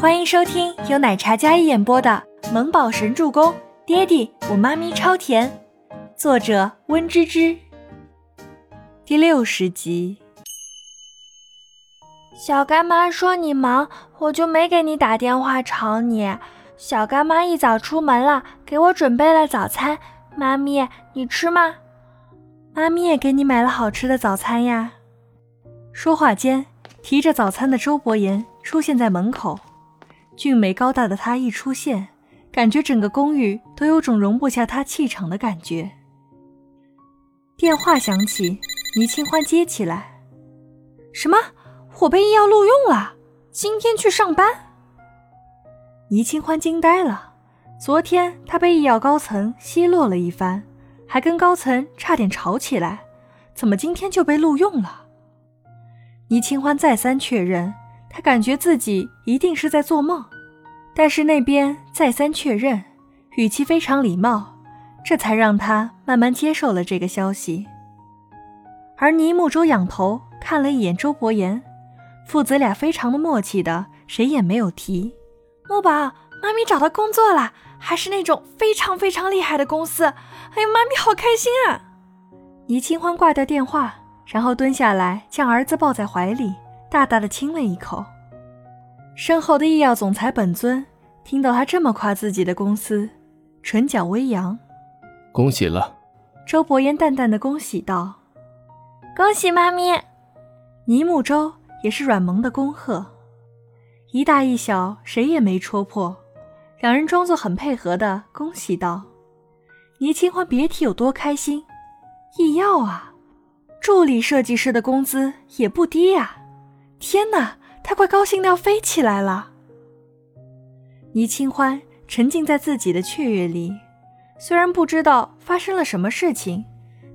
欢迎收听由奶茶嘉一演播的《萌宝神助攻》，爹地我妈咪超甜，作者温芝芝。第六十集。小干妈说你忙，我就没给你打电话吵你。小干妈一早出门了，给我准备了早餐。妈咪，你吃吗？妈咪也给你买了好吃的早餐呀。说话间，提着早餐的周伯言出现在门口。俊美高大的他一出现，感觉整个公寓都有种容不下他气场的感觉。电话响起，倪清欢接起来：“什么？我被医药录用了？今天去上班？”倪清欢惊呆了。昨天他被医药高层奚落了一番，还跟高层差点吵起来，怎么今天就被录用了？倪清欢再三确认。他感觉自己一定是在做梦，但是那边再三确认，语气非常礼貌，这才让他慢慢接受了这个消息。而倪木舟仰头看了一眼周伯言，父子俩非常的默契的，谁也没有提。木宝，妈咪找到工作了，还是那种非常非常厉害的公司，哎呀，妈咪好开心啊！倪清欢挂掉电话，然后蹲下来将儿子抱在怀里。大大的亲了一口，身后的医药总裁本尊听到他这么夸自己的公司，唇角微扬，恭喜了。周伯言淡淡的恭喜道：“恭喜妈咪。”倪木舟也是软萌的恭贺，一大一小谁也没戳破，两人装作很配合的恭喜道：“倪清欢别提有多开心，医药啊，助理设计师的工资也不低呀。”天哪，他快高兴的要飞起来了。倪清欢沉浸在自己的雀跃里，虽然不知道发生了什么事情，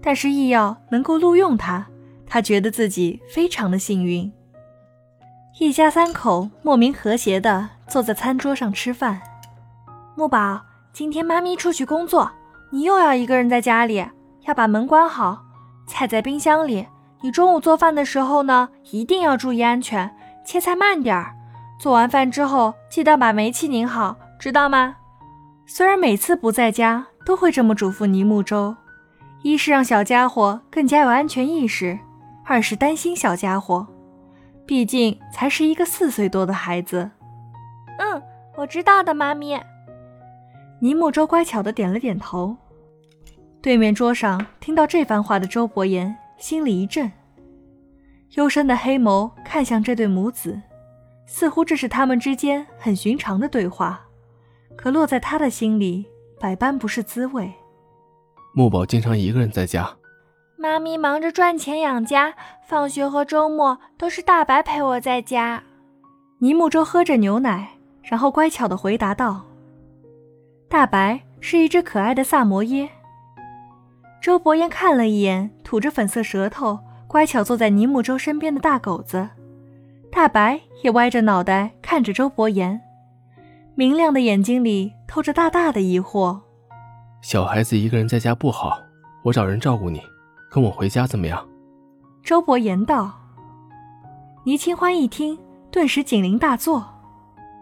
但是易耀能够录用他，他觉得自己非常的幸运。一家三口莫名和谐的坐在餐桌上吃饭。木宝，今天妈咪出去工作，你又要一个人在家里，要把门关好，菜在冰箱里。你中午做饭的时候呢，一定要注意安全，切菜慢点儿。做完饭之后，记得把煤气拧好，知道吗？虽然每次不在家都会这么嘱咐尼木舟，一是让小家伙更加有安全意识，二是担心小家伙，毕竟才是一个四岁多的孩子。嗯，我知道的，妈咪。尼木舟乖巧的点了点头。对面桌上听到这番话的周伯言。心里一震，幽深的黑眸看向这对母子，似乎这是他们之间很寻常的对话，可落在他的心里，百般不是滋味。木宝经常一个人在家，妈咪忙着赚钱养家，放学和周末都是大白陪我在家。倪木舟喝着牛奶，然后乖巧地回答道：“大白是一只可爱的萨摩耶。”周伯言看了一眼吐着粉色舌头、乖巧坐在倪木舟身边的大狗子，大白也歪着脑袋看着周伯言，明亮的眼睛里透着大大的疑惑。小孩子一个人在家不好，我找人照顾你，跟我回家怎么样？周伯言道。倪清欢一听，顿时警铃大作：“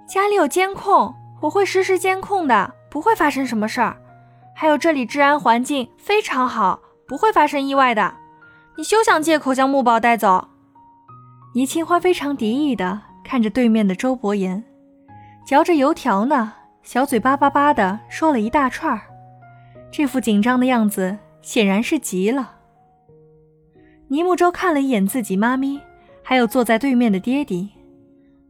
家里有监控，我会实时监控的，不会发生什么事儿。”还有这里治安环境非常好，不会发生意外的。你休想借口将木宝带走。倪清欢非常敌意的看着对面的周伯言，嚼着油条呢，小嘴巴巴巴的说了一大串儿，这副紧张的样子显然是急了。倪木舟看了一眼自己妈咪，还有坐在对面的爹地，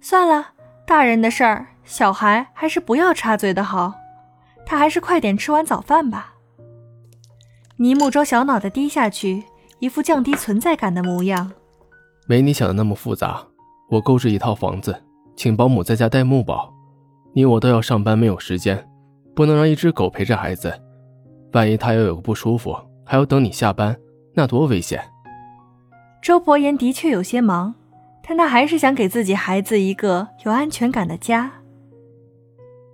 算了，大人的事儿，小孩还是不要插嘴的好。他还是快点吃完早饭吧。倪木舟小脑袋低下去，一副降低存在感的模样。没你想的那么复杂。我购置一套房子，请保姆在家带木宝。你我都要上班，没有时间，不能让一只狗陪着孩子。万一他要有个不舒服，还要等你下班，那多危险。周伯言的确有些忙，但他还是想给自己孩子一个有安全感的家。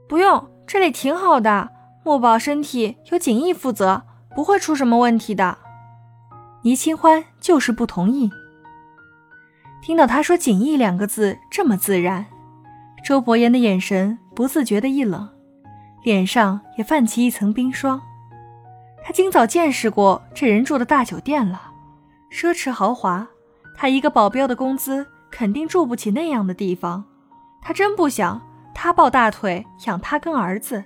不用。这里挺好的，墨宝身体由锦逸负责，不会出什么问题的。倪清欢就是不同意。听到他说“锦逸”两个字这么自然，周伯言的眼神不自觉的一冷，脸上也泛起一层冰霜。他今早见识过这人住的大酒店了，奢侈豪华。他一个保镖的工资肯定住不起那样的地方。他真不想他抱大腿养他跟儿子。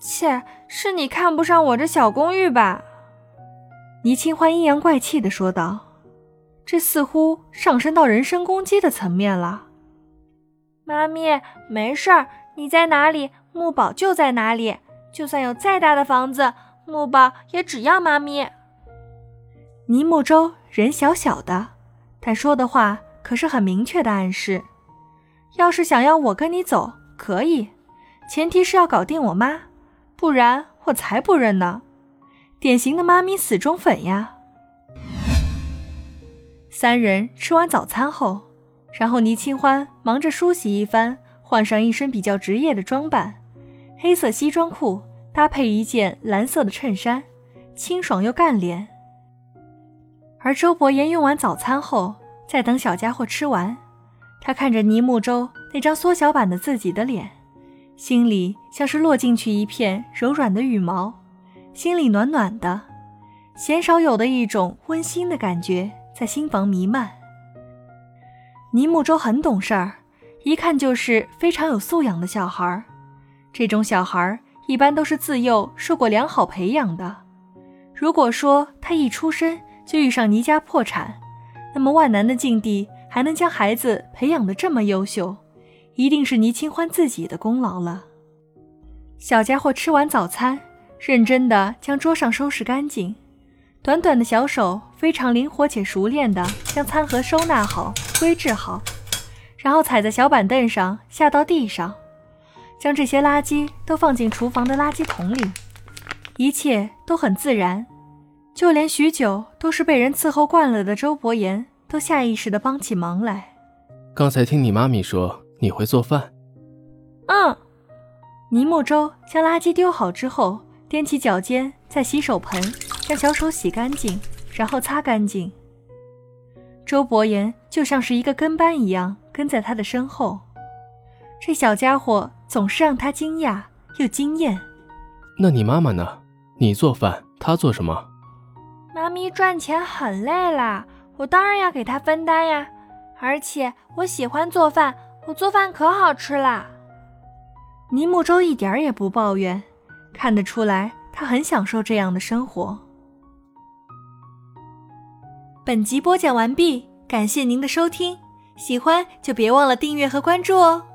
切，是你看不上我这小公寓吧？倪清欢阴阳怪气地说道。这似乎上升到人身攻击的层面了。妈咪，没事儿，你在哪里，木宝就在哪里。就算有再大的房子，木宝也只要妈咪。倪木舟人小小的，但说的话可是很明确的暗示。要是想要我跟你走，可以，前提是要搞定我妈，不然我才不认呢。典型的妈咪死忠粉呀。三人吃完早餐后，然后倪清欢忙着梳洗一番，换上一身比较职业的装扮，黑色西装裤搭配一件蓝色的衬衫，清爽又干练。而周伯言用完早餐后，在等小家伙吃完，他看着倪木舟那张缩小版的自己的脸，心里像是落进去一片柔软的羽毛，心里暖暖的，鲜少有的一种温馨的感觉在心房弥漫。倪木舟很懂事儿，一看就是非常有素养的小孩儿。这种小孩儿一般都是自幼受过良好培养的。如果说他一出生，就遇上倪家破产，那么万难的境地还能将孩子培养得这么优秀，一定是倪清欢自己的功劳了。小家伙吃完早餐，认真的将桌上收拾干净，短短的小手非常灵活且熟练的将餐盒收纳好、归置好，然后踩在小板凳上下到地上，将这些垃圾都放进厨房的垃圾桶里，一切都很自然。就连许久都是被人伺候惯了的周伯言，都下意识地帮起忙来。刚才听你妈咪说你会做饭。嗯。倪木舟将垃圾丢好之后，踮起脚尖在洗手盆将小手洗干净，然后擦干净。周伯言就像是一个跟班一样跟在他的身后，这小家伙总是让他惊讶又惊艳。那你妈妈呢？你做饭，她做什么？妈咪赚钱很累啦，我当然要给他分担呀。而且我喜欢做饭，我做饭可好吃啦。尼木舟一点也不抱怨，看得出来他很享受这样的生活。本集播讲完毕，感谢您的收听，喜欢就别忘了订阅和关注哦。